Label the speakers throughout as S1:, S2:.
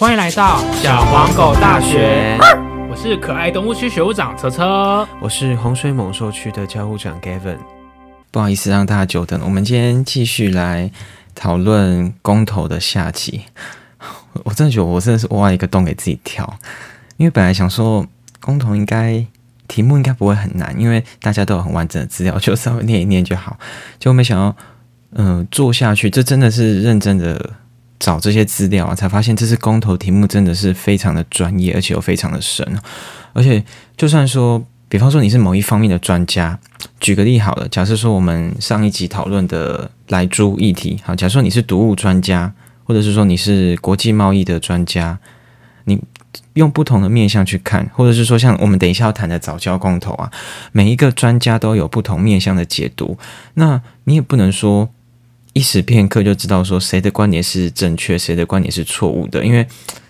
S1: 欢迎来到
S2: 小黄狗大学，
S1: 我是可爱动物区学务长车车。
S2: 我是洪水猛兽区的教务长 Gavin。不好意思让大家久等了，我们今天继续来讨论公投的下集。我真的觉得我真的是挖一个洞给自己跳，因为本来想说公投应该题目应该不会很难，因为大家都有很完整的资料，就稍微念一念就好。结果没想到，嗯、做下去，这真的是认真的找这些资料啊，才发现这次公投题目真的是非常的专业，而且又非常的深。而且就算说，比方说你是某一方面的专家，举个例好了，假设说我们上一集讨论的来猪议题，好，假设你是毒物专家，或者是说你是国际贸易的专家，你用不同的面向去看，或者是说像我们等一下要谈的早教公投啊，每一个专家都有不同面向的解读，那你也不能说一时片刻就知道说谁的观点是正确，谁的观点是错误的，因为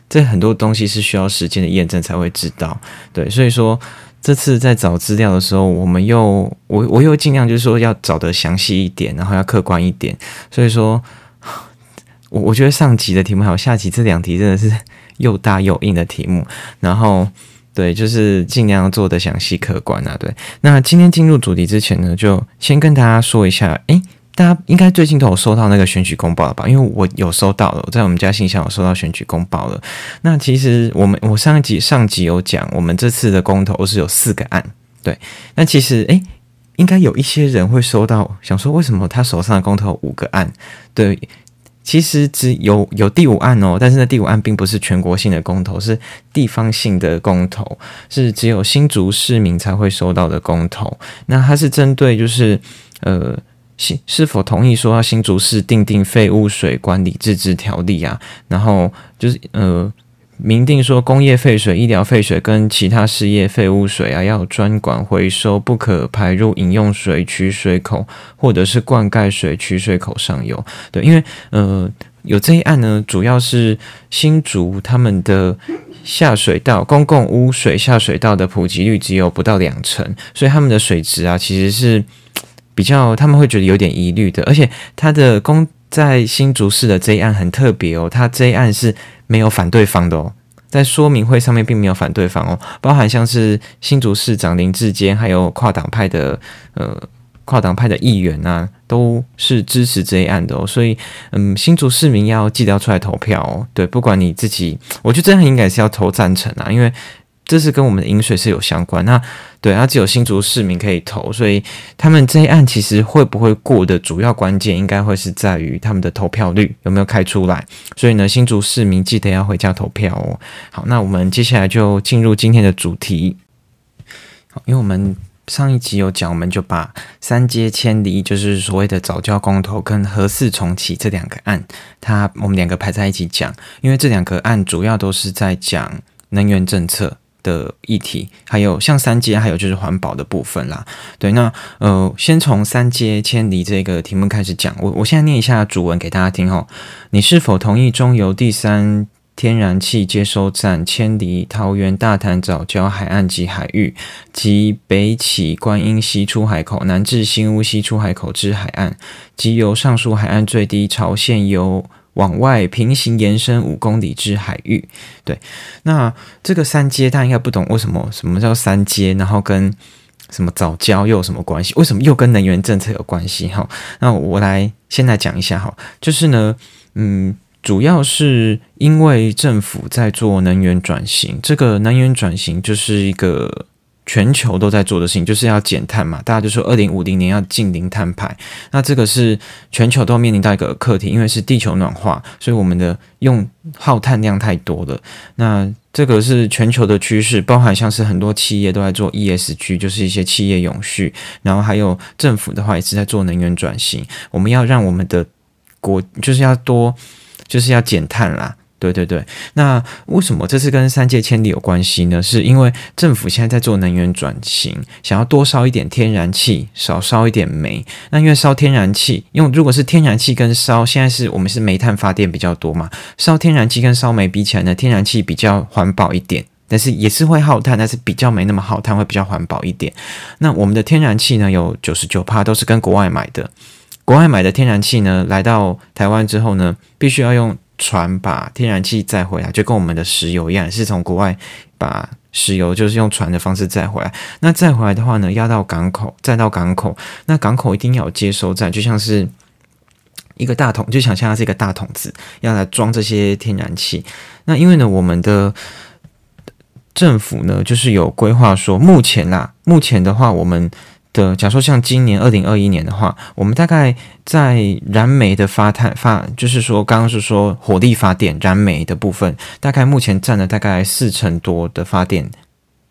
S2: 这很多东西是需要时间的验证才会知道。对，所以说这次在找资料的时候，我们又我 我又尽量就是说要找的详细一点，然后要客观一点。所以说，我我觉得上集的题目还有下集这两题真的是又大又硬的题目，然后。对，就是尽量做的详细客观啊。对，那今天进入主题之前呢，就先跟大家说一下，诶，大家应该最近都有收到那个选举公报了吧？因为我有收到了，在我们家信箱有收到选举公报了。那其实我们我上一集上集有讲，我们这次的公投是有四个案。对，那其实诶，应该有一些人会收到，想说为什么他手上的公投五个案？对。其实只有有第五案哦，但是呢，第五案并不是全国性的公投，是地方性的公投，是只有新竹市民才会收到的公投。那它是针对就是呃，是是否同意说要新竹市定定废污水管理自治条例啊？然后就是呃。明定说，工业废水、医疗废水跟其他事业废污水啊，要专管回收，不可排入饮用水取水口或者是灌溉水取水口上游。对，因为呃，有这一案呢，主要是新竹他们的下水道公共污水下水道的普及率只有不到两成，所以他们的水质啊，其实是比较他们会觉得有点疑虑的。而且他的公在新竹市的这一案很特别哦，他这一案是。没有反对方的哦，在说明会上面并没有反对方哦，包含像是新竹市长林志坚，还有跨党派的呃跨党派的议员啊，都是支持这一案的哦，所以嗯，新竹市民要记得要出来投票哦，对，不管你自己，我觉得这样应该是要投赞成啊，因为。这是跟我们的饮水是有相关，那对，它只有新竹市民可以投，所以他们这一案其实会不会过的主要关键，应该会是在于他们的投票率有没有开出来。所以呢，新竹市民记得要回家投票哦。好，那我们接下来就进入今天的主题。好，因为我们上一集有讲，我们就把三阶千里，就是所谓的早教公投跟核四重启这两个案，它我们两个排在一起讲，因为这两个案主要都是在讲能源政策。的议题，还有像三阶，还有就是环保的部分啦。对，那呃，先从三阶迁离这个题目开始讲。我我现在念一下主文给大家听哦。你是否同意中油第三天然气接收站迁离桃园大潭早礁海岸及海域，及北起观音溪出海口，南至新屋溪出海口之海岸，即由上述海岸最低潮线由往外平行延伸五公里至海域，对，那这个三阶大家应该不懂为什么什么叫三阶，然后跟什么早教又有什么关系？为什么又跟能源政策有关系？哈，那我来先来讲一下哈，就是呢，嗯，主要是因为政府在做能源转型，这个能源转型就是一个。全球都在做的事情就是要减碳嘛，大家就说二零五零年要净零碳排，那这个是全球都面临到一个课题，因为是地球暖化，所以我们的用耗碳量太多了。那这个是全球的趋势，包含像是很多企业都在做 ESG，就是一些企业永续，然后还有政府的话也是在做能源转型，我们要让我们的国就是要多，就是要减碳啦。对对对，那为什么这次跟三界千里有关系呢？是因为政府现在在做能源转型，想要多烧一点天然气，少烧一点煤。那因为烧天然气，用如果是天然气跟烧，现在是我们是煤炭发电比较多嘛，烧天然气跟烧煤比起来呢，天然气比较环保一点，但是也是会耗碳，但是比较没那么耗碳，会比较环保一点。那我们的天然气呢，有九十九帕都是跟国外买的，国外买的天然气呢，来到台湾之后呢，必须要用。船把天然气载回来，就跟我们的石油一样，是从国外把石油就是用船的方式载回来。那载回来的话呢，要到港口，再到港口，那港口一定要有接收站，就像是一个大桶，就想象它是一个大桶子，要来装这些天然气。那因为呢，我们的政府呢，就是有规划说，目前啦，目前的话，我们的假说像今年二零二一年的话，我们大概在燃煤的发碳发，就是说刚刚是说火力发电燃煤的部分，大概目前占了大概四成多的发电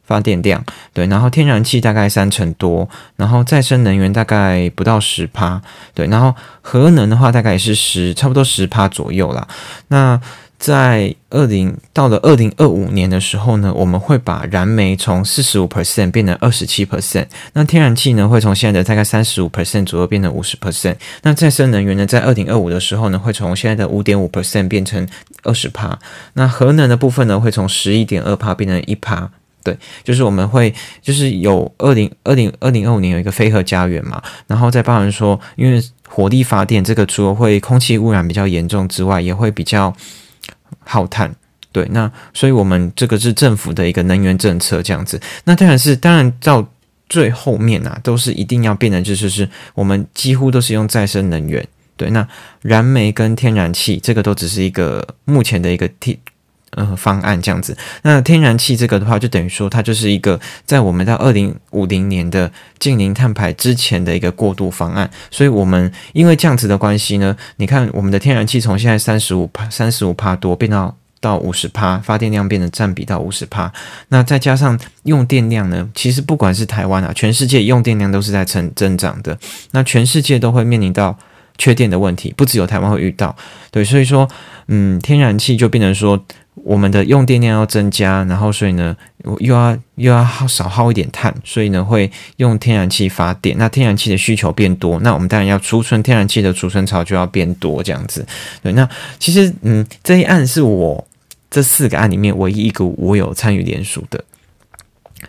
S2: 发电量，对，然后天然气大概三成多，然后再生能源大概不到十趴，对，然后核能的话大概也是十差不多十趴左右啦，那。在二零到了二零二五年的时候呢，我们会把燃煤从四十五 percent 变成二十七 percent，那天然气呢会从现在的大概三十五 percent 左右变成五十 percent，那再生能源呢在二零二五的时候呢会从现在的五点五 percent 变成二十帕，那核能的部分呢会从十一点二帕变成一帕，对，就是我们会就是有二零二零二零二五年有一个飞核家园嘛，然后再包含说，因为火力发电这个除了会空气污染比较严重之外，也会比较。耗碳，对，那所以我们这个是政府的一个能源政策这样子。那当然是，当然到最后面啊，都是一定要变的，就是是我们几乎都是用再生能源。对，那燃煤跟天然气这个都只是一个目前的一个替。呃，方案这样子，那天然气这个的话，就等于说它就是一个在我们到二零五零年的近零碳排之前的一个过渡方案。所以，我们因为这样子的关系呢，你看我们的天然气从现在三十五帕、三十五帕多变到到五十帕，发电量变得占比到五十帕。那再加上用电量呢，其实不管是台湾啊，全世界用电量都是在成增长的。那全世界都会面临到缺电的问题，不只有台湾会遇到。对，所以说，嗯，天然气就变成说。我们的用电量要增加，然后所以呢，又要又要耗少耗一点碳，所以呢会用天然气发电。那天然气的需求变多，那我们当然要储存天然气的储存槽就要变多，这样子。对，那其实嗯，这一案是我这四个案里面唯一一个我有参与联署的。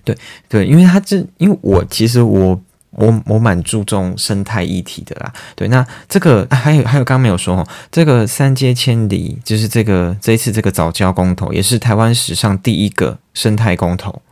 S2: 对对，因为他这因为我其实我。我我蛮注重生态议题的啦，对，那这个还有还有刚刚没有说哦，这个三阶千里就是这个这一次这个早教公投，也是台湾史上第一个生态公投，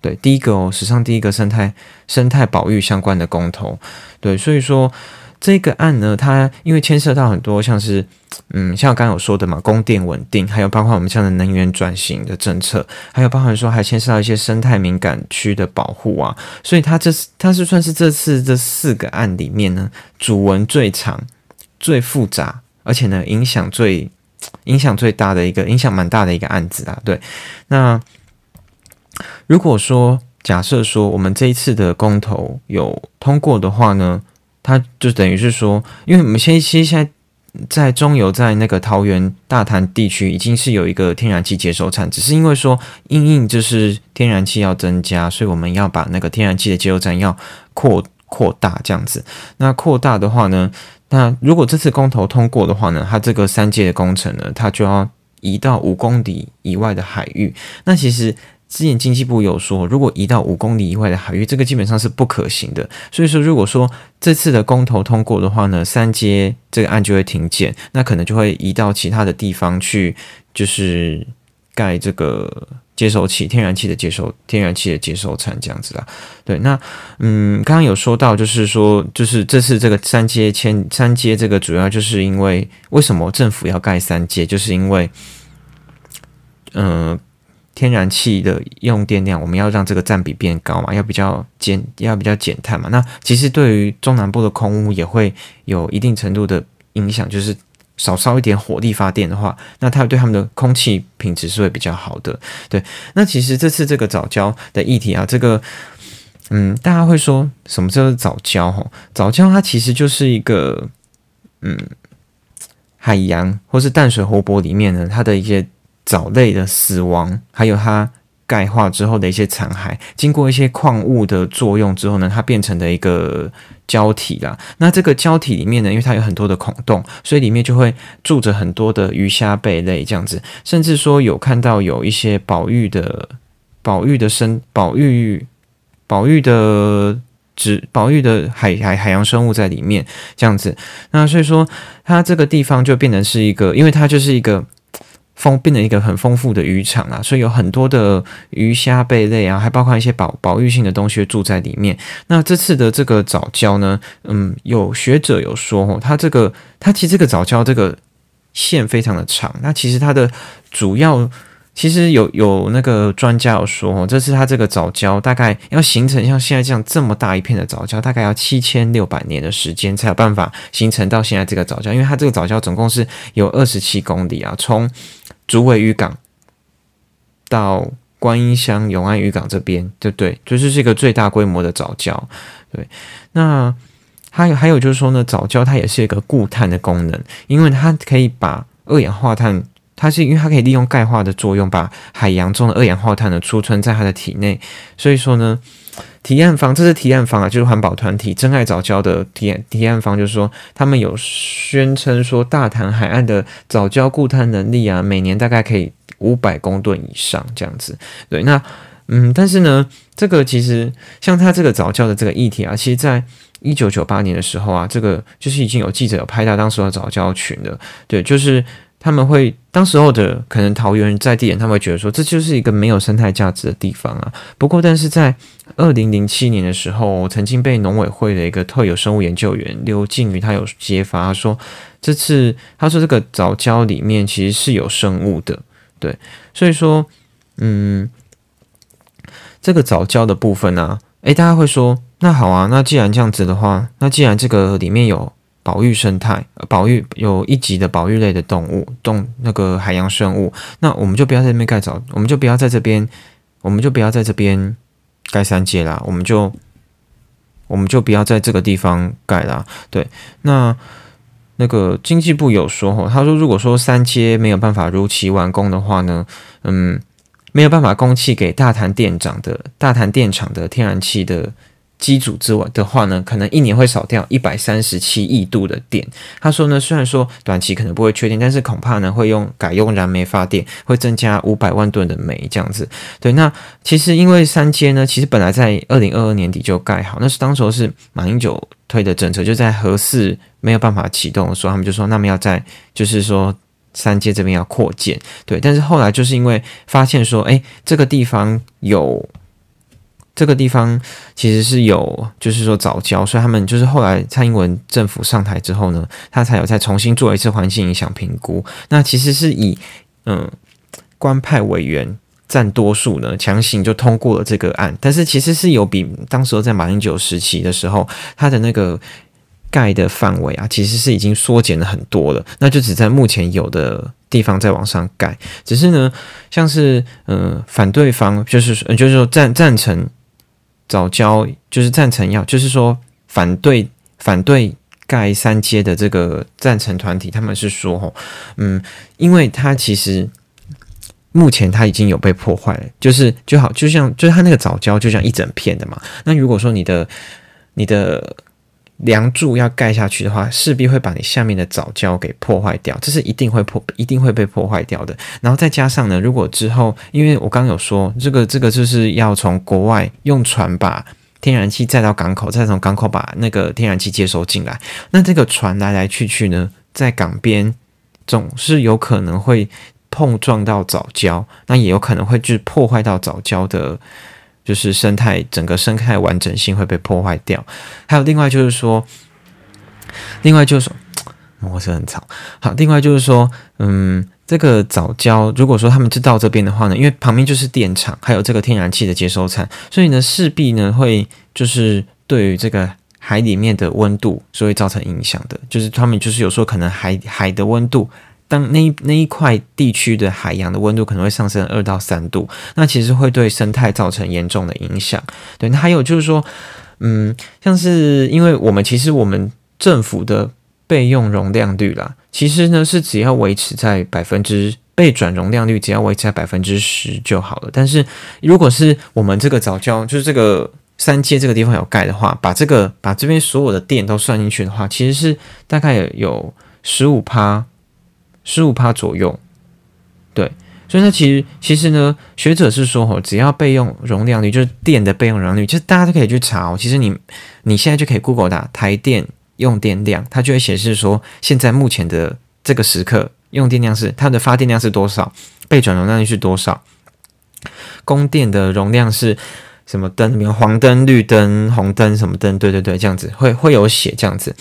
S2: 对，第一个哦，史上第一个生态生态保育相关的公投，对，所以说。这个案呢，它因为牵涉到很多，像是，嗯，像我刚刚有说的嘛，供电稳定，还有包括我们像的能源转型的政策，还有包含说还牵涉到一些生态敏感区的保护啊，所以它这是它是算是这次这四个案里面呢，主文最长、最复杂，而且呢影响最影响最大的一个影响蛮大的一个案子啊。对，那如果说假设说我们这一次的公投有通过的话呢？它就等于是说，因为我们现现在在中游，在那个桃园大潭地区已经是有一个天然气接收站，只是因为说因应就是天然气要增加，所以我们要把那个天然气的接收站要扩扩大这样子。那扩大的话呢，那如果这次公投通过的话呢，它这个三阶的工程呢，它就要移到五公里以外的海域。那其实。之前经济部有说，如果移到五公里以外的海域，这个基本上是不可行的。所以说，如果说这次的公投通过的话呢，三阶这个案就会停建，那可能就会移到其他的地方去，就是盖这个接收器、天然气的接收、天然气的接收站这样子啦。对，那嗯，刚刚有说到，就是说，就是这次这个三阶迁三阶，这个主要就是因为为什么政府要盖三阶，就是因为，嗯。天然气的用电量，我们要让这个占比变高嘛，要比较减，要比较减碳嘛。那其实对于中南部的空污也会有一定程度的影响，就是少烧一点火力发电的话，那它对他们的空气品质是会比较好的。对，那其实这次这个早教的议题啊，这个嗯，大家会说什么叫做早教？哈，早教它其实就是一个嗯，海洋或是淡水湖泊里面呢，它的一些。藻类的死亡，还有它钙化之后的一些残骸，经过一些矿物的作用之后呢，它变成的一个胶体啦。那这个胶体里面呢，因为它有很多的孔洞，所以里面就会住着很多的鱼虾贝类这样子。甚至说有看到有一些宝玉的、宝玉的生、宝玉宝玉的植、宝玉的海海海洋生物在里面这样子。那所以说，它这个地方就变成是一个，因为它就是一个。丰变成一个很丰富的渔场啊，所以有很多的鱼虾贝类啊，还包括一些保保育性的东西住在里面。那这次的这个藻礁呢，嗯，有学者有说哦，它这个它其实这个藻礁这个线非常的长，那其实它的主要。其实有有那个专家有说哦，这次它这个藻礁大概要形成像现在这样这么大一片的藻礁，大概要七千六百年的时间才有办法形成到现在这个藻礁。因为它这个藻礁总共是有二十七公里啊，从竹围渔港到观音乡永安渔港这边，对不对？就是这个最大规模的藻礁。对，那还有还有就是说呢，藻礁它也是一个固碳的功能，因为它可以把二氧化碳。它是因为它可以利用钙化的作用，把海洋中的二氧化碳呢储存在它的体内。所以说呢，提案方这是提案方啊，就是环保团体真爱早教的提案提案方，就是说他们有宣称说大潭海岸的早教固碳能力啊，每年大概可以五百公吨以上这样子。对，那嗯，但是呢，这个其实像他这个早教的这个议题啊，其实在一九九八年的时候啊，这个就是已经有记者有拍到当时的早教群的，对，就是。他们会当时候的可能桃园在地人，他们会觉得说这就是一个没有生态价值的地方啊。不过，但是在二零零七年的时候，曾经被农委会的一个特有生物研究员刘静宇他有揭发说，这次他说这个藻礁里面其实是有生物的，对，所以说，嗯，这个藻礁的部分呢，诶，大家会说，那好啊，那既然这样子的话，那既然这个里面有。保育生态，保育有一级的保育类的动物，动那个海洋生物，那我们就不要在那边盖藻，我们就不要在这边，我们就不要在这边盖三阶啦，我们就我们就不要在这个地方盖啦。对，那那个经济部有说吼，他说如果说三阶没有办法如期完工的话呢，嗯，没有办法供气给大潭电厂的大潭电厂的天然气的。机组之外的话呢，可能一年会少掉一百三十七亿度的电。他说呢，虽然说短期可能不会缺电，但是恐怕呢会用改用燃煤发电，会增加五百万吨的煤这样子。对，那其实因为三阶呢，其实本来在二零二二年底就盖好，那是当时候是马英九推的政策，就在核四没有办法启动的时候，他们就说那么要在就是说三阶这边要扩建。对，但是后来就是因为发现说，哎，这个地方有。这个地方其实是有，就是说早教，所以他们就是后来蔡英文政府上台之后呢，他才有再重新做一次环境影响评估。那其实是以嗯官派委员占多数呢，强行就通过了这个案。但是其实是有比当时在马英九时期的时候，他的那个盖的范围啊，其实是已经缩减了很多了。那就只在目前有的地方在往上盖，只是呢，像是嗯反对方就是就是说赞赞成。早教就是赞成要，就是说反对反对盖三阶的这个赞成团体，他们是说，吼，嗯，因为它其实目前它已经有被破坏了，就是就好，就像就是它那个早教就像一整片的嘛。那如果说你的你的梁柱要盖下去的话，势必会把你下面的藻礁给破坏掉，这是一定会破，一定会被破坏掉的。然后再加上呢，如果之后，因为我刚有说，这个这个就是要从国外用船把天然气载到港口，再从港口把那个天然气接收进来。那这个船来来去去呢，在港边总是有可能会碰撞到藻礁，那也有可能会去破坏到藻礁的。就是生态整个生态完整性会被破坏掉，还有另外就是说，另外就是说，模式很吵。好，另外就是说，嗯，这个早教如果说他们知道这边的话呢，因为旁边就是电厂，还有这个天然气的接收站，所以呢势必呢会就是对于这个海里面的温度是会造成影响的，就是他们就是有时候可能海海的温度。当那那一块地区的海洋的温度可能会上升二到三度，那其实会对生态造成严重的影响。对，那还有就是说，嗯，像是因为我们其实我们政府的备用容量率啦，其实呢是只要维持在百分之备转容量率只要维持在百分之十就好了。但是如果是我们这个早教就是这个三阶这个地方有盖的话，把这个把这边所有的电都算进去的话，其实是大概有十五趴。十五帕左右，对，所以呢，其实其实呢，学者是说，哦，只要备用容量率，就是电的备用容量率，其实大家都可以去查哦。其实你你现在就可以 Google 打台电用电量，它就会显示说，现在目前的这个时刻用电量是它的发电量是多少，备转容量率是多少，供电的容量是什么灯？比如黄灯、绿灯、红灯什么灯？对对对，这样子会会有写这样子。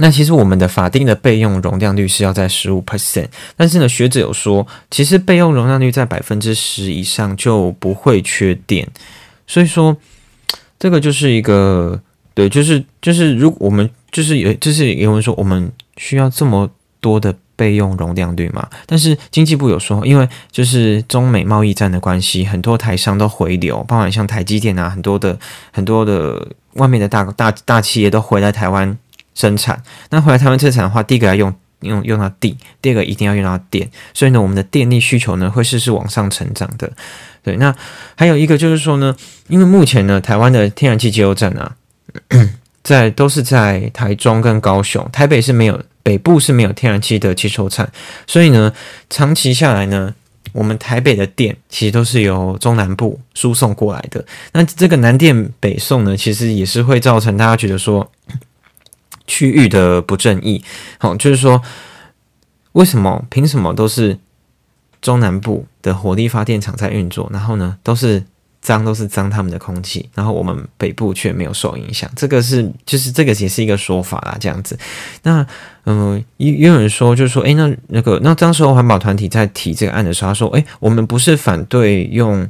S2: 那其实我们的法定的备用容量率是要在十五 percent，但是呢，学者有说，其实备用容量率在百分之十以上就不会缺电，所以说这个就是一个对，就是就是如果我们就是有就是有人说我们需要这么多的备用容量率嘛？但是经济部有说，因为就是中美贸易战的关系，很多台商都回流，包含像台积电啊，很多的很多的外面的大大大企业都回来台湾。生产，那回来台湾生产的话，第一个要用用用到地，第二个一定要用到电，所以呢，我们的电力需求呢会是是往上成长的。对，那还有一个就是说呢，因为目前呢，台湾的天然气接油站啊，在都是在台中跟高雄，台北是没有，北部是没有天然气的接收站，所以呢，长期下来呢，我们台北的电其实都是由中南部输送过来的。那这个南电北送呢，其实也是会造成大家觉得说。区域的不正义，好，就是说，为什么凭什么都是中南部的火力发电厂在运作，然后呢，都是脏，都是脏他们的空气，然后我们北部却没有受影响？这个是，就是这个也是一个说法啦，这样子。那，嗯，也也有人说，就是说，诶，那那个，那当时候环保团体在提这个案的时候，他说，诶，我们不是反对用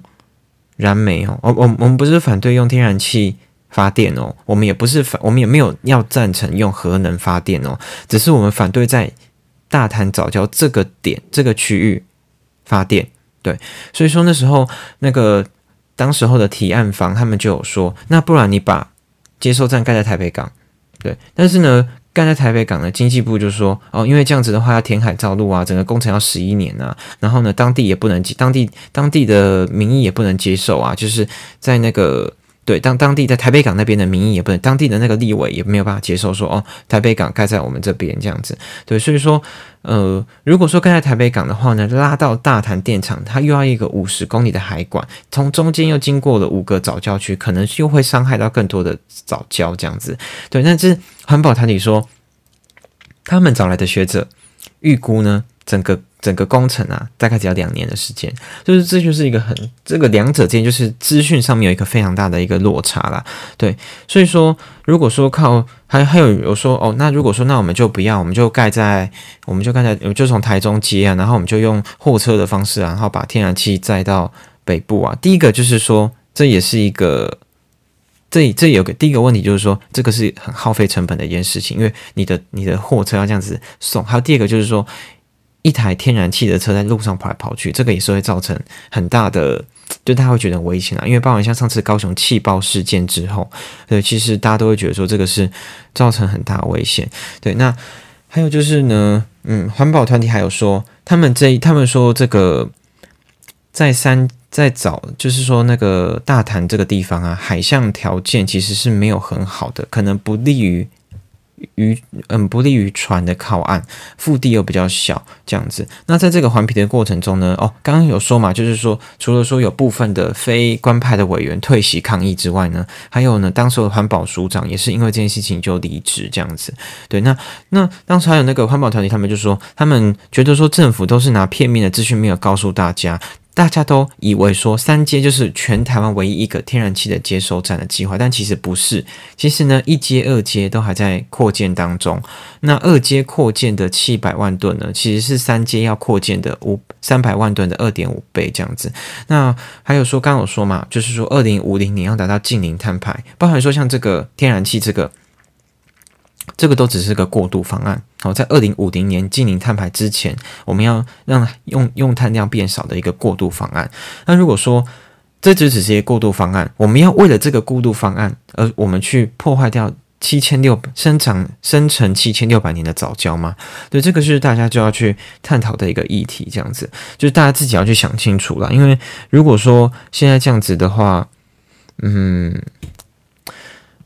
S2: 燃煤哦，我我我们不是反对用天然气。发电哦，我们也不是反，我们也没有要赞成用核能发电哦，只是我们反对在大潭早教这个点这个区域发电。对，所以说那时候那个当时候的提案方他们就有说，那不然你把接收站盖在台北港，对，但是呢盖在台北港呢，经济部就说哦，因为这样子的话要填海造陆啊，整个工程要十一年啊，然后呢当地也不能，当地当地的民意也不能接受啊，就是在那个。对，当当地在台北港那边的民意也不能，当地的那个立委也没有办法接受说，哦，台北港盖在我们这边这样子。对，所以说，呃，如果说盖在台北港的话呢，拉到大潭电厂，它又要一个五十公里的海管，从中间又经过了五个早教区，可能又会伤害到更多的早教这样子。对，但是环保团体说，他们找来的学者预估呢，整个。整个工程啊，大概只要两年的时间，就是这就是一个很这个两者之间就是资讯上面有一个非常大的一个落差啦。对，所以说如果说靠还还有有说哦，那如果说那我们就不要，我们就盖在我们就盖在就从台中接啊，然后我们就用货车的方式，然后把天然气载到北部啊。第一个就是说这也是一个这这有个第一个问题就是说这个是很耗费成本的一件事情，因为你的你的货车要这样子送，还有第二个就是说。一台天然气的车在路上跑来跑去，这个也是会造成很大的，就大家会觉得很危险啊。因为包含像上次高雄气爆事件之后，对，其实大家都会觉得说这个是造成很大危险。对，那还有就是呢，嗯，环保团体还有说，他们这他们说这个在山在找，就是说那个大潭这个地方啊，海象条件其实是没有很好的，可能不利于。于嗯不利于船的靠岸，腹地又比较小，这样子。那在这个环评的过程中呢，哦，刚刚有说嘛，就是说除了说有部分的非官派的委员退席抗议之外呢，还有呢，当时的环保署长也是因为这件事情就离职，这样子。对，那那当时还有那个环保团体，他们就说，他们觉得说政府都是拿片面的资讯，没有告诉大家。大家都以为说三阶就是全台湾唯一一个天然气的接收站的计划，但其实不是。其实呢，一阶、二阶都还在扩建当中。那二阶扩建的七百万吨呢，其实是三阶要扩建的五三百万吨的二点五倍这样子。那还有说，刚刚有说嘛，就是说二零五零年要达到近零碳排，包含说像这个天然气这个。这个都只是个过渡方案。好，在二零五零年近零碳排之前，我们要让用用碳量变少的一个过渡方案。那如果说这只只是一个过渡方案，我们要为了这个过渡方案而我们去破坏掉七千六生长生成七千六百年的早教吗？对，这个是大家就要去探讨的一个议题。这样子，就是大家自己要去想清楚了。因为如果说现在这样子的话，嗯。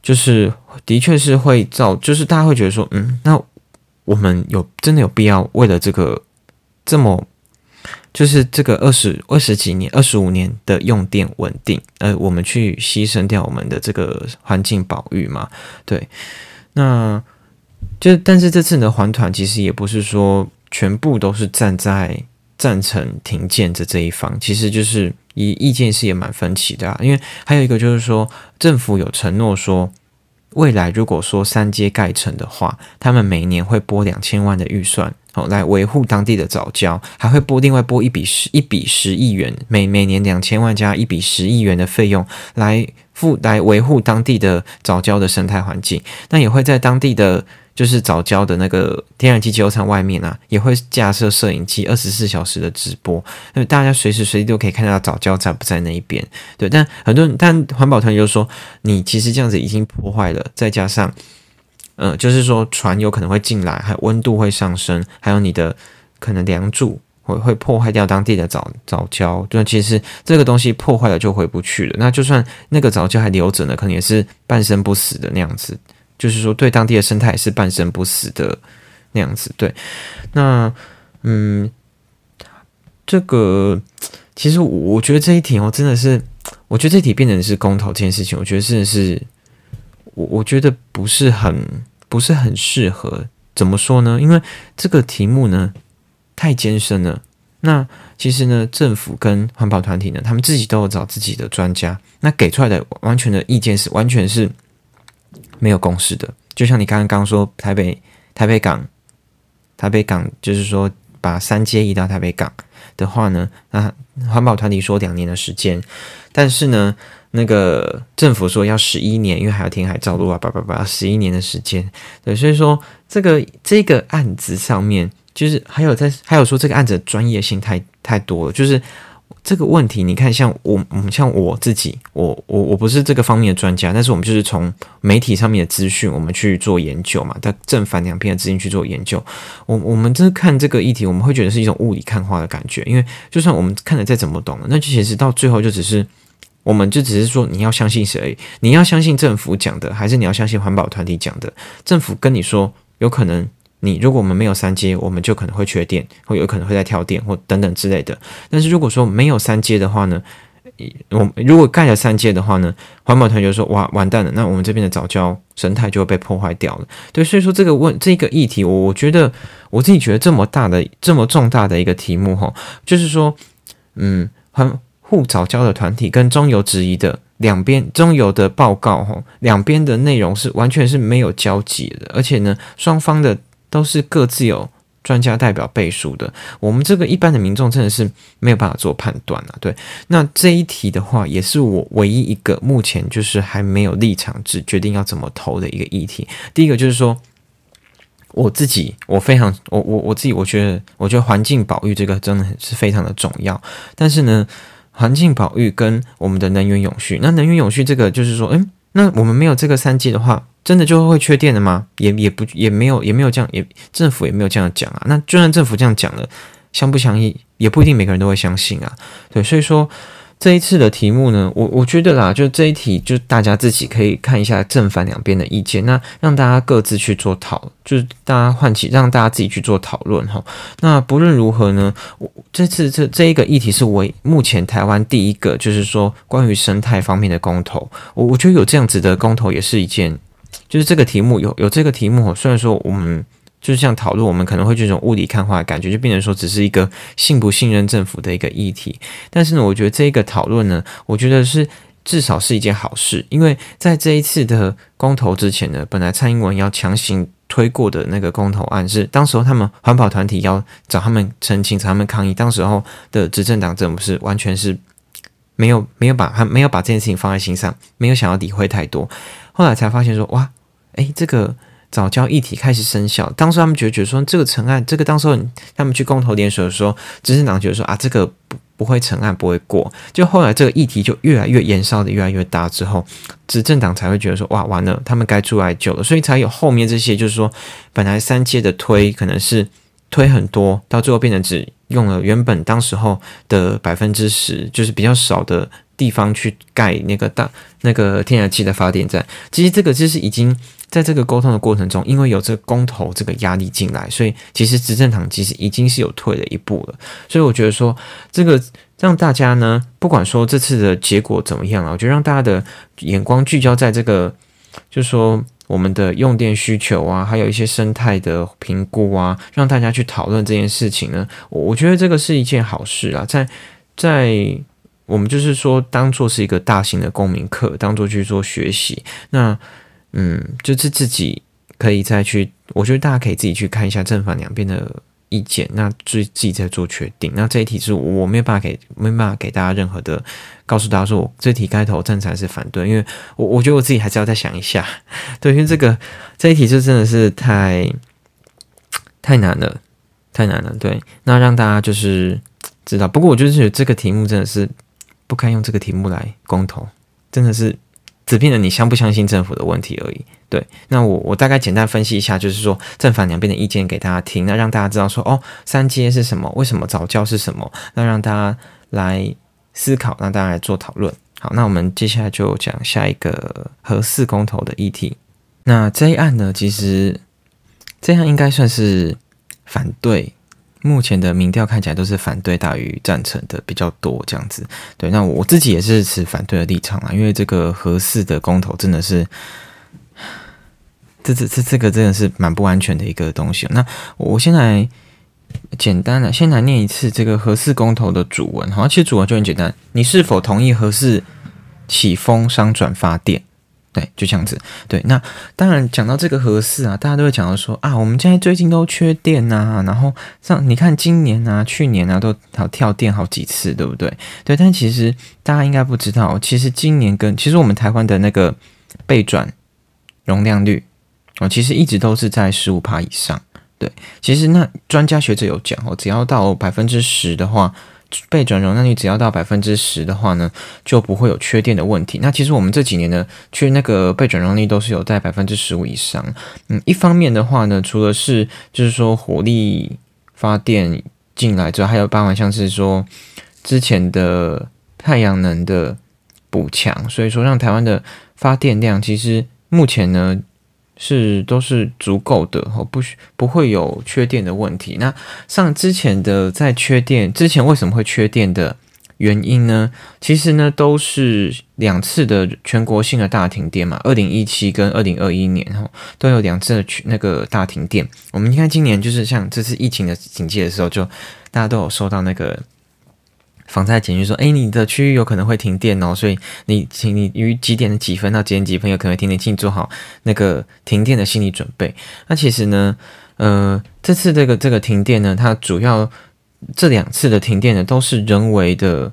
S2: 就是的确是会造，就是大家会觉得说，嗯，那我们有真的有必要为了这个这么，就是这个二十二十几年、二十五年的用电稳定，呃，我们去牺牲掉我们的这个环境保育嘛？对，那就但是这次的环团其实也不是说全部都是站在赞成停建的这一方，其实就是意意见是也蛮分歧的啊。因为还有一个就是说，政府有承诺说。未来如果说三阶盖成的话，他们每年会拨两千万的预算，哦，来维护当地的早教，还会拨另外拨一笔十一笔十亿元，每每年两千万加一笔十亿元的费用来付来维护当地的早教的生态环境，那也会在当地的。就是早教的那个天然气集油厂外面啊，也会架设摄影机，二十四小时的直播，那大家随时随地都可以看到早教在不在那一边。对，但很多人，但环保团就说，你其实这样子已经破坏了，再加上，嗯，就是说船有可能会进来，还温度会上升，还有你的可能梁柱会会破坏掉当地的早早教。对，其实这个东西破坏了就回不去了。那就算那个早教还留着呢，可能也是半生不死的那样子。就是说，对当地的生态是半生不死的那样子。对，那嗯，这个其实我觉得这一题哦，真的是，我觉得这题变成是公投这件事情，我觉得真的是，我我觉得不是很不是很适合。怎么说呢？因为这个题目呢太艰深了。那其实呢，政府跟环保团体呢，他们自己都有找自己的专家，那给出来的完全的意见是完全是。没有共识的，就像你刚刚刚说台北台北港，台北港就是说把三阶移到台北港的话呢，那环保团体说两年的时间，但是呢，那个政府说要十一年，因为还要填海造陆啊，叭叭叭，十一年的时间，对，所以说这个这个案子上面，就是还有在还有说这个案子专业性太太多了，就是。这个问题，你看，像我，嗯，像我自己，我我我不是这个方面的专家，但是我们就是从媒体上面的资讯，我们去做研究嘛，在正反两边的资讯去做研究。我我们这看这个议题，我们会觉得是一种雾里看花的感觉，因为就算我们看的再怎么懂，那其实到最后就只是，我们就只是说你要相信谁，你要相信政府讲的，还是你要相信环保团体讲的？政府跟你说有可能。你如果我们没有三阶，我们就可能会缺电，会有可能会在跳电或等等之类的。但是如果说没有三阶的话呢，我如果盖了三阶的话呢，环保团就说哇完蛋了，那我们这边的早教生态就会被破坏掉了。对，所以说这个问这个议题，我我觉得我自己觉得这么大的这么重大的一个题目哈，就是说，嗯，环护早教的团体跟中游质疑的两边中游的报告哈，两边的内容是完全是没有交集的，而且呢，双方的。都是各自有专家代表背书的，我们这个一般的民众真的是没有办法做判断啊。对，那这一题的话，也是我唯一一个目前就是还没有立场，只决定要怎么投的一个议题。第一个就是说，我自己我非常我我我自己我觉得，我觉得环境保育这个真的是非常的重要。但是呢，环境保育跟我们的能源永续，那能源永续这个就是说，嗯，那我们没有这个三 G 的话。真的就会缺电的吗？也也不也没有也没有这样，也政府也没有这样讲啊。那就算政府这样讲了，相不相信也不一定每个人都会相信啊。对，所以说这一次的题目呢，我我觉得啦，就这一题，就大家自己可以看一下正反两边的意见，那让大家各自去做讨，就是大家唤起让大家自己去做讨论哈。那不论如何呢，我这次这这一个议题是为目前台湾第一个，就是说关于生态方面的公投，我我觉得有这样子的公投也是一件。就是这个题目有有这个题目，虽然说我们就是像讨论，我们可能会这种雾里看花的感觉，就变成说只是一个信不信任政府的一个议题。但是呢，我觉得这一个讨论呢，我觉得是至少是一件好事，因为在这一次的公投之前呢，本来蔡英文要强行推过的那个公投案，是当时候他们环保团体要找他们澄清、找他们抗议，当时候的执政党政府是完全是没有没有把他没有把这件事情放在心上，没有想要理会太多，后来才发现说哇。哎，这个早教议题开始生效。当时他们就觉得说，这个成案，这个当时他们去公投联署的时候，执政党觉得说啊，这个不不会成案，不会过。就后来这个议题就越来越延烧的越来越大之后，执政党才会觉得说，哇，完了，他们该出来救了。所以才有后面这些，就是说，本来三阶的推可能是推很多，到最后变成只用了原本当时候的百分之十，就是比较少的。地方去盖那个大那个天然气的发电站，其实这个就是已经在这个沟通的过程中，因为有这个公投这个压力进来，所以其实执政党其实已经是有退了一步了。所以我觉得说，这个让大家呢，不管说这次的结果怎么样啊，我觉得让大家的眼光聚焦在这个，就是说我们的用电需求啊，还有一些生态的评估啊，让大家去讨论这件事情呢。我我觉得这个是一件好事啊，在在我们就是说当做是一个大型的公民课，当做去做学习。那嗯，就是自己可以再去，我觉得大家可以自己去看一下正反两边的意见，那自自己再做决定。那这一题是我没有办法给没办法给大家任何的。告诉大家说，我这题开头正还是反对，因为我我觉得我自己还是要再想一下，对，因为这个这一题是真的是太太难了，太难了，对，那让大家就是知道。不过我就是觉得这个题目真的是不堪用这个题目来公投，真的是只变了你相不相信政府的问题而已。对，那我我大概简单分析一下，就是说正反两边的意见给大家听，那让大家知道说，哦，三阶是什么？为什么早教是什么？那让大家来。思考，让大家来做讨论。好，那我们接下来就讲下一个核四公投的议题。那这一案呢，其实这样应该算是反对。目前的民调看起来都是反对大于赞成的比较多，这样子。对，那我自己也是持反对的立场啊，因为这个核四的公投真的是，这这这这个真的是蛮不安全的一个东西。那我先来。简单的，先来念一次这个核四公投的主文。好，其实主文就很简单，你是否同意核四起风商转发电？对，就这样子。对，那当然讲到这个合适啊，大家都会讲到说啊，我们现在最近都缺电呐，然后像你看今年啊、去年啊都好跳电好几次，对不对？对，但其实大家应该不知道，其实今年跟其实我们台湾的那个备转容量率哦，其实一直都是在十五帕以上。对，其实那专家学者有讲哦，只要到百分之十的话，被转容量率只要到百分之十的话呢，就不会有缺电的问题。那其实我们这几年呢，缺那个被转容率都是有在百分之十五以上。嗯，一方面的话呢，除了是就是说火力发电进来之后，还有包含像是说之前的太阳能的补强，所以说让台湾的发电量其实目前呢。是都是足够的哦，不需不会有缺电的问题。那像之前的在缺电之前为什么会缺电的原因呢？其实呢都是两次的全国性的大停电嘛，二零一七跟二零二一年哈都有两次的去那个大停电。我们看今年就是像这次疫情的警戒的时候，就大家都有收到那个。防灾简讯说：“哎，你的区域有可能会停电哦，所以你请你于几点几分到几点几分有可能会停电，请你做好那个停电的心理准备。那其实呢，呃，这次这个这个停电呢，它主要这两次的停电呢，都是人为的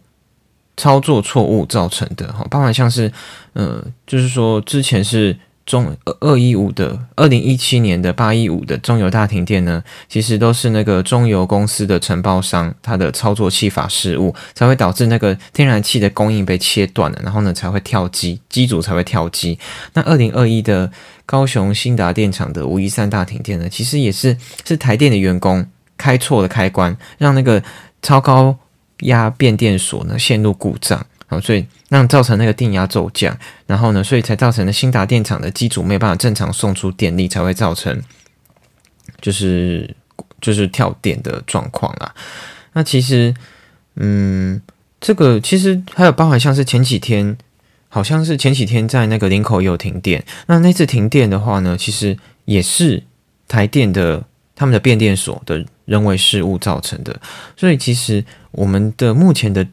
S2: 操作错误造成的哈，包含像是，呃，就是说之前是。”中二二一五的二零一七年的八一五的中油大停电呢，其实都是那个中油公司的承包商它的操作器法失误，才会导致那个天然气的供应被切断了，然后呢才会跳机，机组才会跳机。那二零二一的高雄新达电厂的五一三大停电呢，其实也是是台电的员工开错了开关，让那个超高压变电所呢陷入故障。好，所以让造成那个电压骤降，然后呢，所以才造成了新达电厂的机组没有办法正常送出电力，才会造成就是就是跳电的状况啦。那其实，嗯，这个其实还有包含像是前几天，好像是前几天在那个林口也有停电。那那次停电的话呢，其实也是台电的他们的变电所的人为失误造成的。所以其实我们的目前的。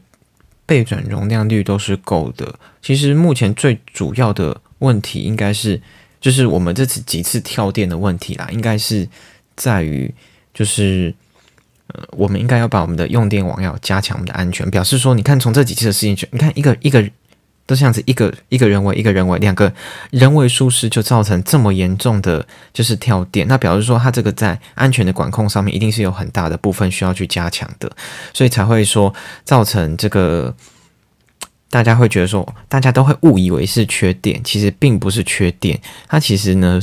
S2: 备转容量率都是够的。其实目前最主要的问题应该是，就是我们这次几次跳电的问题啦，应该是在于，就是呃，我们应该要把我们的用电网要加强我们的安全。表示说，你看从这几次的事情，你看一个一个。都这样子，一个一个人为，一个人为，两个人为疏失就造成这么严重的就是跳电，那表示说它这个在安全的管控上面一定是有很大的部分需要去加强的，所以才会说造成这个大家会觉得说，大家都会误以为是缺电，其实并不是缺电，它其实呢，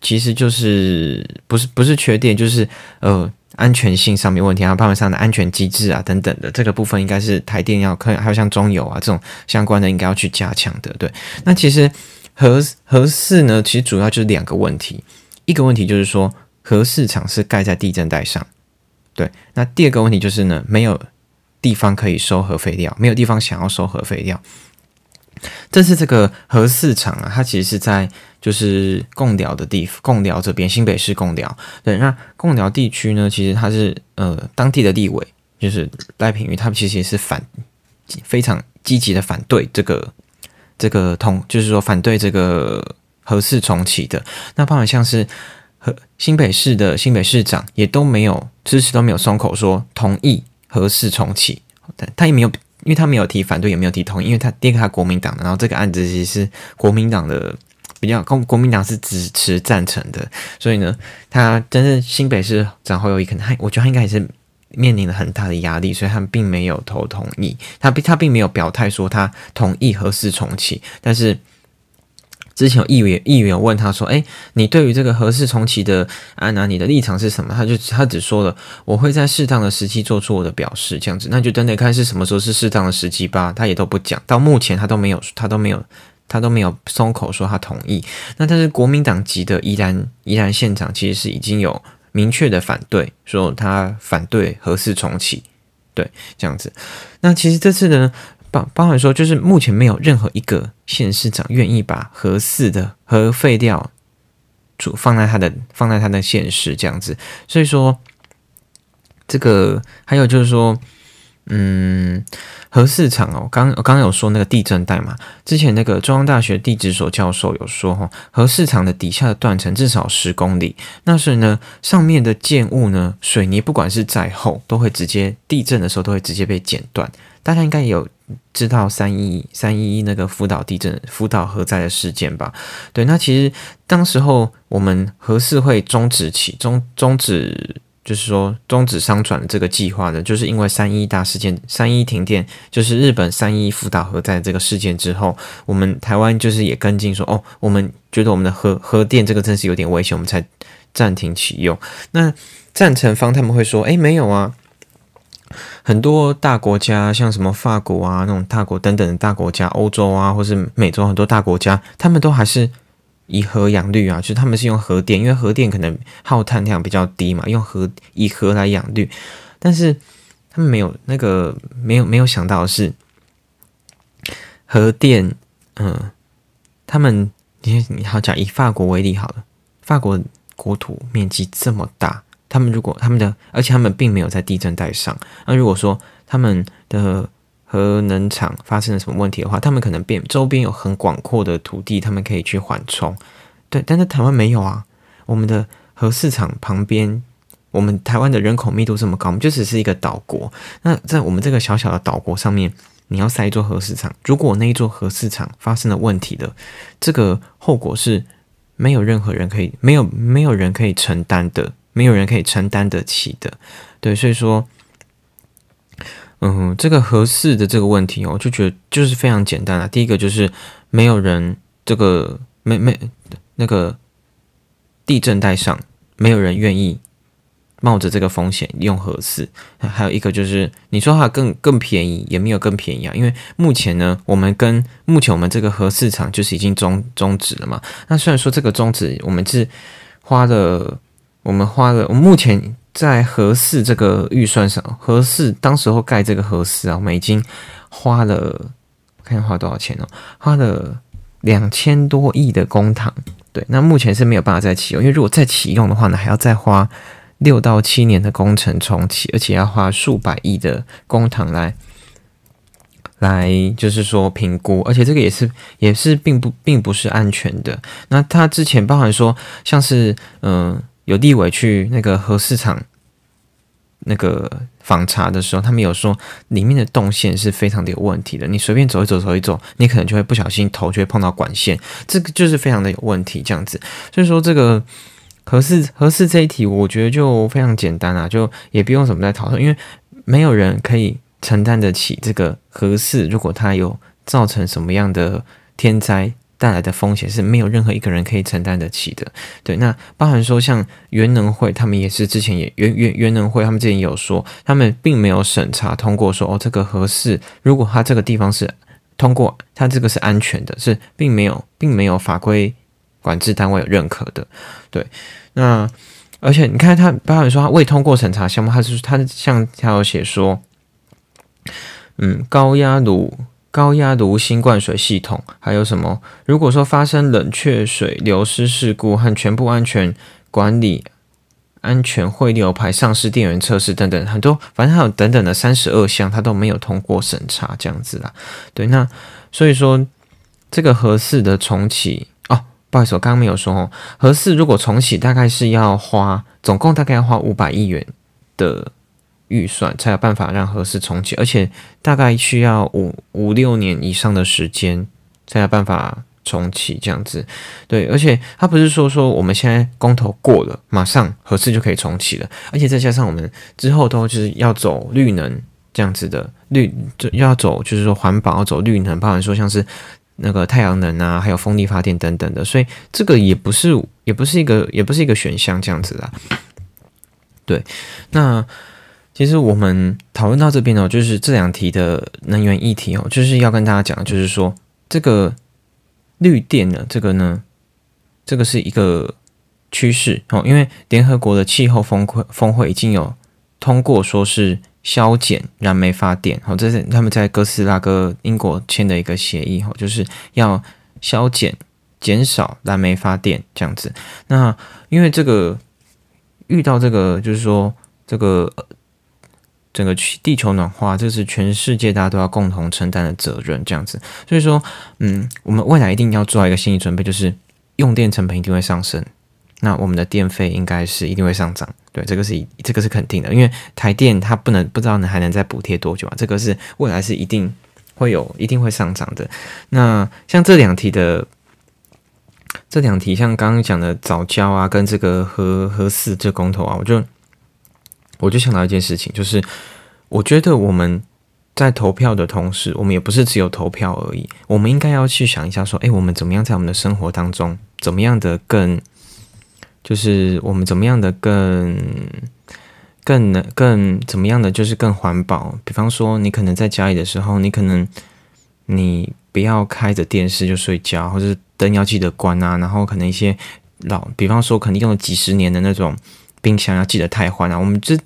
S2: 其实就是不是不是缺电，就是呃。安全性上面问题，还有包括上的安全机制啊等等的这个部分，应该是台电要看还有像中油啊这种相关的，应该要去加强的。对，那其实核核四呢，其实主要就是两个问题，一个问题就是说核市场是盖在地震带上，对。那第二个问题就是呢，没有地方可以收核废料，没有地方想要收核废料。这次这个核四厂啊，它其实是在就是贡寮的地方，贡寮这边新北市贡寮。对，那贡寮地区呢，其实它是呃当地的立委，就是赖品妤，他们其实也是反非常积极的反对这个这个通，就是说反对这个核四重启的。那包含像是和新北市的新北市长也都没有支持，都没有松口说同意核四重启，他也没有。因为他没有提反对，也没有提同意，因为他第一个他国民党的，然后这个案子其实是国民党的比较，公国民党是支持赞成的，所以呢，他真正新北市长侯友谊可能还，我觉得他应该也是面临了很大的压力，所以他并没有投同意，他并他并没有表态说他同意核四重启，但是。之前有议员议员问他说：“哎，你对于这个合适重启的安娜，你的立场是什么？”他就他只说了：“我会在适当的时机做出我的表示。”这样子，那就等等看是什么时候是适当的时机吧。他也都不讲，到目前他都没有，他都没有，他都没有松口说他同意。那但是国民党籍的宜兰宜兰县长其实是已经有明确的反对，说他反对合适重启。对，这样子。那其实这次呢？包包含说，就是目前没有任何一个县市长愿意把核四的核废料主放在他的放在他的县市这样子，所以说这个还有就是说，嗯，核市场哦，刚我刚刚有说那个地震带嘛，之前那个中央大学地质所教授有说哈，核市场的底下的断层至少十公里，那所以呢，上面的建物呢，水泥不管是再厚，都会直接地震的时候都会直接被剪断。大家应该有知道三一三一一那个福岛地震、福岛核灾的事件吧？对，那其实当时候我们核四会终止起终终止，就是说终止商转的这个计划呢，就是因为三一大事件、三一停电，就是日本三一福岛核灾这个事件之后，我们台湾就是也跟进说，哦，我们觉得我们的核核电这个真是有点危险，我们才暂停启用。那赞成方他们会说，哎，没有啊。很多大国家，像什么法国啊那种大国等等的大国家，欧洲啊，或是美洲很多大国家，他们都还是以核养绿啊，就是他们是用核电，因为核电可能耗碳量比较低嘛，用核以核来养绿。但是他们没有那个没有没有想到的是核电，嗯，他们你你好讲以法国为例好了，法国国土面积这么大。他们如果他们的，而且他们并没有在地震带上。那如果说他们的核能厂发生了什么问题的话，他们可能变周边有很广阔的土地，他们可以去缓冲。对，但是台湾没有啊。我们的核市场旁边，我们台湾的人口密度这么高，我们就只是一个岛国。那在我们这个小小的岛国上面，你要塞一座核市场，如果那一座核市场发生了问题的，这个后果是没有任何人可以，没有没有人可以承担的。没有人可以承担得起的，对，所以说，嗯，这个合适的这个问题，我就觉得就是非常简单啊。第一个就是没有人这个没没那个地震带上，没有人愿意冒着这个风险用合适。还有一个就是你说它更更便宜，也没有更便宜啊。因为目前呢，我们跟目前我们这个核市场就是已经终终止了嘛。那虽然说这个终止，我们是花了。我们花了，我目前在合适这个预算上，合适当时候盖这个合适啊，我们已经花了，看花多少钱哦，花了两千多亿的公帑。对，那目前是没有办法再启用，因为如果再启用的话呢，还要再花六到七年的工程重启，而且要花数百亿的公帑来来，就是说评估，而且这个也是也是并不并不是安全的。那它之前包含说，像是嗯。有立委去那个核市场那个访查的时候，他们有说里面的动线是非常的有问题的。你随便走一走，走一走，你可能就会不小心头就会碰到管线，这个就是非常的有问题。这样子，所以说这个核试核试这一题，我觉得就非常简单啊，就也不用怎么再讨论，因为没有人可以承担得起这个核试，如果它有造成什么样的天灾。带来的风险是没有任何一个人可以承担得起的。对，那包含说像元能会，他们也是之前也元元元能会，他们之前有说，他们并没有审查通过说哦，这个合适，如果他这个地方是通过，他这个是安全的，是并没有并没有法规管制单位有认可的。对，那而且你看他包含说他未通过审查项目，他是他像他有写说，嗯，高压炉。高压炉新灌水系统，还有什么？如果说发生冷却水流失事故和全部安全管理、安全汇流排上市电源测试等等，很多，反正还有等等的三十二项，它都没有通过审查，这样子啦。对，那所以说这个合适的重启哦，不好意思，我刚刚没有说哦，合适如果重启大概是要花，总共大概要花五百亿元的。预算才有办法让合适重启，而且大概需要五五六年以上的时间才有办法重启这样子。对，而且他不是说说我们现在公投过了，马上合适就可以重启了，而且再加上我们之后都就是要走绿能这样子的绿，就要走就是说环保要走绿能，包含说像是那个太阳能啊，还有风力发电等等的，所以这个也不是也不是一个也不是一个选项这样子啊。对，那。其实我们讨论到这边哦，就是这两题的能源议题哦，就是要跟大家讲，就是说这个绿电呢，这个呢，这个是一个趋势哦，因为联合国的气候峰会峰会已经有通过说是削减燃煤发电哦，这是他们在哥斯拉哥英国签的一个协议哦，就是要削减减少燃煤发电这样子。那因为这个遇到这个，就是说这个。整个地球暖化，这是全世界大家都要共同承担的责任，这样子。所以说，嗯，我们未来一定要做一个心理准备，就是用电成本一定会上升，那我们的电费应该是一定会上涨。对，这个是这个是肯定的，因为台电它不能不知道呢还能再补贴多久啊，这个是未来是一定会有一定会上涨的。那像这两题的这两题，像刚刚讲的早教啊，跟这个核核四这公投啊，我就。我就想到一件事情，就是我觉得我们在投票的同时，我们也不是只有投票而已，我们应该要去想一下，说，哎，我们怎么样在我们的生活当中，怎么样的更，就是我们怎么样的更，更能更怎么样的就是更环保。比方说，你可能在家里的时候，你可能你不要开着电视就睡觉，或者灯要记得关啊，然后可能一些老，比方说可能用了几十年的那种冰箱要记得太换啊，我们这。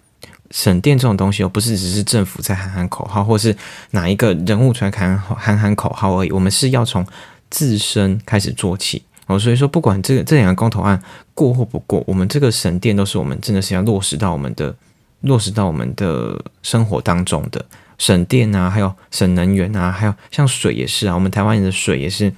S2: 省电这种东西，又不是只是政府在喊喊口号，或是哪一个人物出来喊喊喊口号而已。我们是要从自身开始做起哦。所以说，不管这个这两个公投案过或不过，我们这个省电都是我们真的是要落实到我们的落实到我们的生活当中的省电啊，还有省能源啊，还有像水也是啊。我们台湾人的水也是。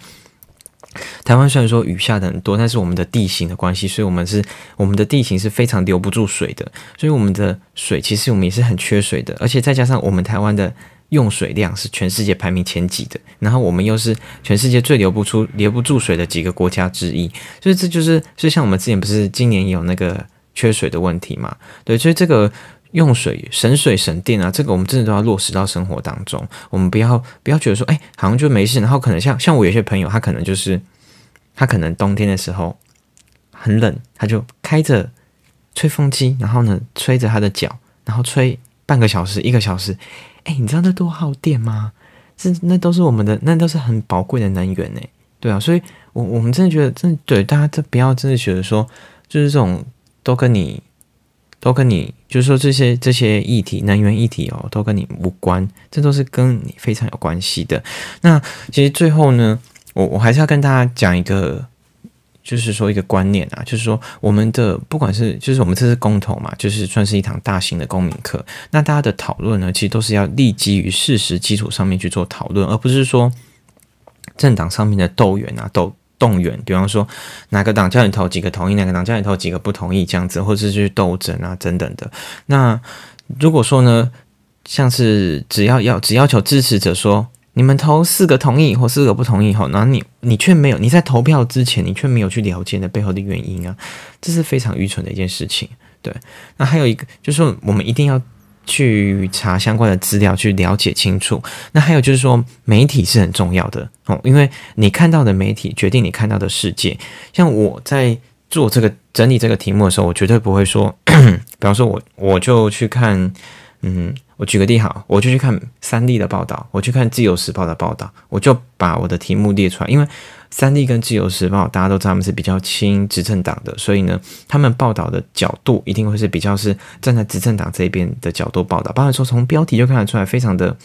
S2: 台湾虽然说雨下的很多，但是我们的地形的关系，所以我们是我们的地形是非常留不住水的，所以我们的水其实我们也是很缺水的，而且再加上我们台湾的用水量是全世界排名前几的，然后我们又是全世界最留不出留不住水的几个国家之一，所以这就是就像我们之前不是今年有那个缺水的问题嘛？对，所以这个用水省水省电啊，这个我们真的都要落实到生活当中，我们不要不要觉得说，哎，好像就没事，然后可能像像我有些朋友，他可能就是。他可能冬天的时候很冷，他就开着吹风机，然后呢吹着他的脚，然后吹半个小时、一个小时。哎，你知道那多耗电吗？这那都是我们的，那都是很宝贵的能源呢。对啊，所以我我们真的觉得，真的对大家，这不要真的觉得说，就是这种都跟你都跟你，就是说这些这些议题，能源议题哦，都跟你无关，这都是跟你非常有关系的。那其实最后呢？我我还是要跟大家讲一个，就是说一个观念啊，就是说我们的不管是就是我们这次公投嘛，就是算是一堂大型的公民课。那大家的讨论呢，其实都是要立基于事实基础上面去做讨论，而不是说政党上面的斗员啊斗动员。比方说哪个党叫你投几个同意，哪个党叫你投几个不同意这样子，或者是去斗争啊等等的。那如果说呢，像是只要要只要求支持者说。你们投四个同意或四个不同意，后，然后你你却没有你在投票之前，你却没有去了解那背后的原因啊，这是非常愚蠢的一件事情。对，那还有一个就是，我们一定要去查相关的资料，去了解清楚。那还有就是说，媒体是很重要的哦，因为你看到的媒体决定你看到的世界。像我在做这个整理这个题目的时候，我绝对不会说，比方说我我就去看。嗯，我举个例好，我就去看三立的报道，我去看自由时报的报道，我就把我的题目列出来。因为三立跟自由时报大家都知道他们是比较亲执政党的，所以呢，他们报道的角度一定会是比较是站在执政党这边的角度报道。包括说从标题就看得出来，非常的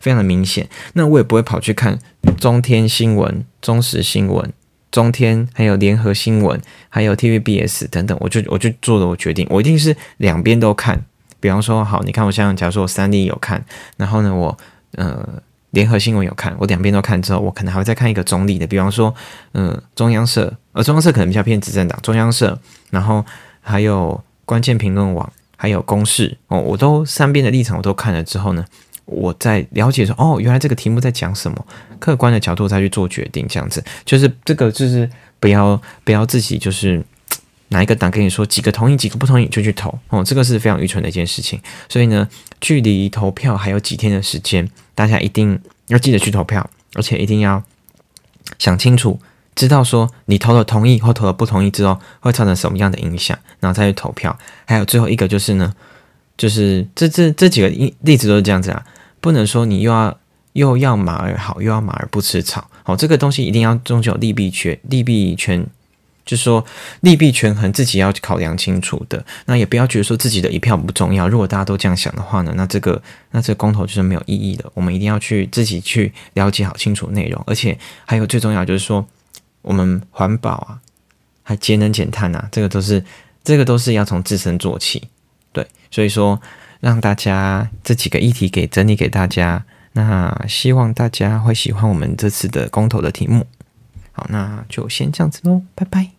S2: 非常的明显。那我也不会跑去看中天新闻、中时新闻、中天还有联合新闻，还有 TVBS 等等，我就我就做了我决定，我一定是两边都看。比方说，好，你看我像，假如说我三立有看，然后呢，我呃联合新闻有看，我两边都看之后，我可能还会再看一个中立的，比方说，嗯，中央社，呃，中央社可能比较偏执政党，中央社，然后还有关键评论网，还有公视，哦，我都三边的立场我都看了之后呢，我在了解说，哦，原来这个题目在讲什么，客观的角度再去做决定，这样子，就是这个就是不要不要自己就是。哪一个党跟你说几个同意几个不同意就去投哦，这个是非常愚蠢的一件事情。所以呢，距离投票还有几天的时间，大家一定要记得去投票，而且一定要想清楚，知道说你投了同意或投了不同意之后会造成什么样的影响，然后再去投票。还有最后一个就是呢，就是这这这几个例例子都是这样子啊，不能说你又要又要马儿好，又要马儿不吃草。好，这个东西一定要终究利弊权利弊权。就是说利弊权衡自己要考量清楚的，那也不要觉得说自己的一票不重要。如果大家都这样想的话呢，那这个那这个公投就是没有意义的。我们一定要去自己去了解好清楚内容，而且还有最重要就是说，我们环保啊，还节能减碳啊，这个都是这个都是要从自身做起。对，所以说让大家这几个议题给整理给大家，那希望大家会喜欢我们这次的公投的题目。好，那就先这样子喽，拜拜。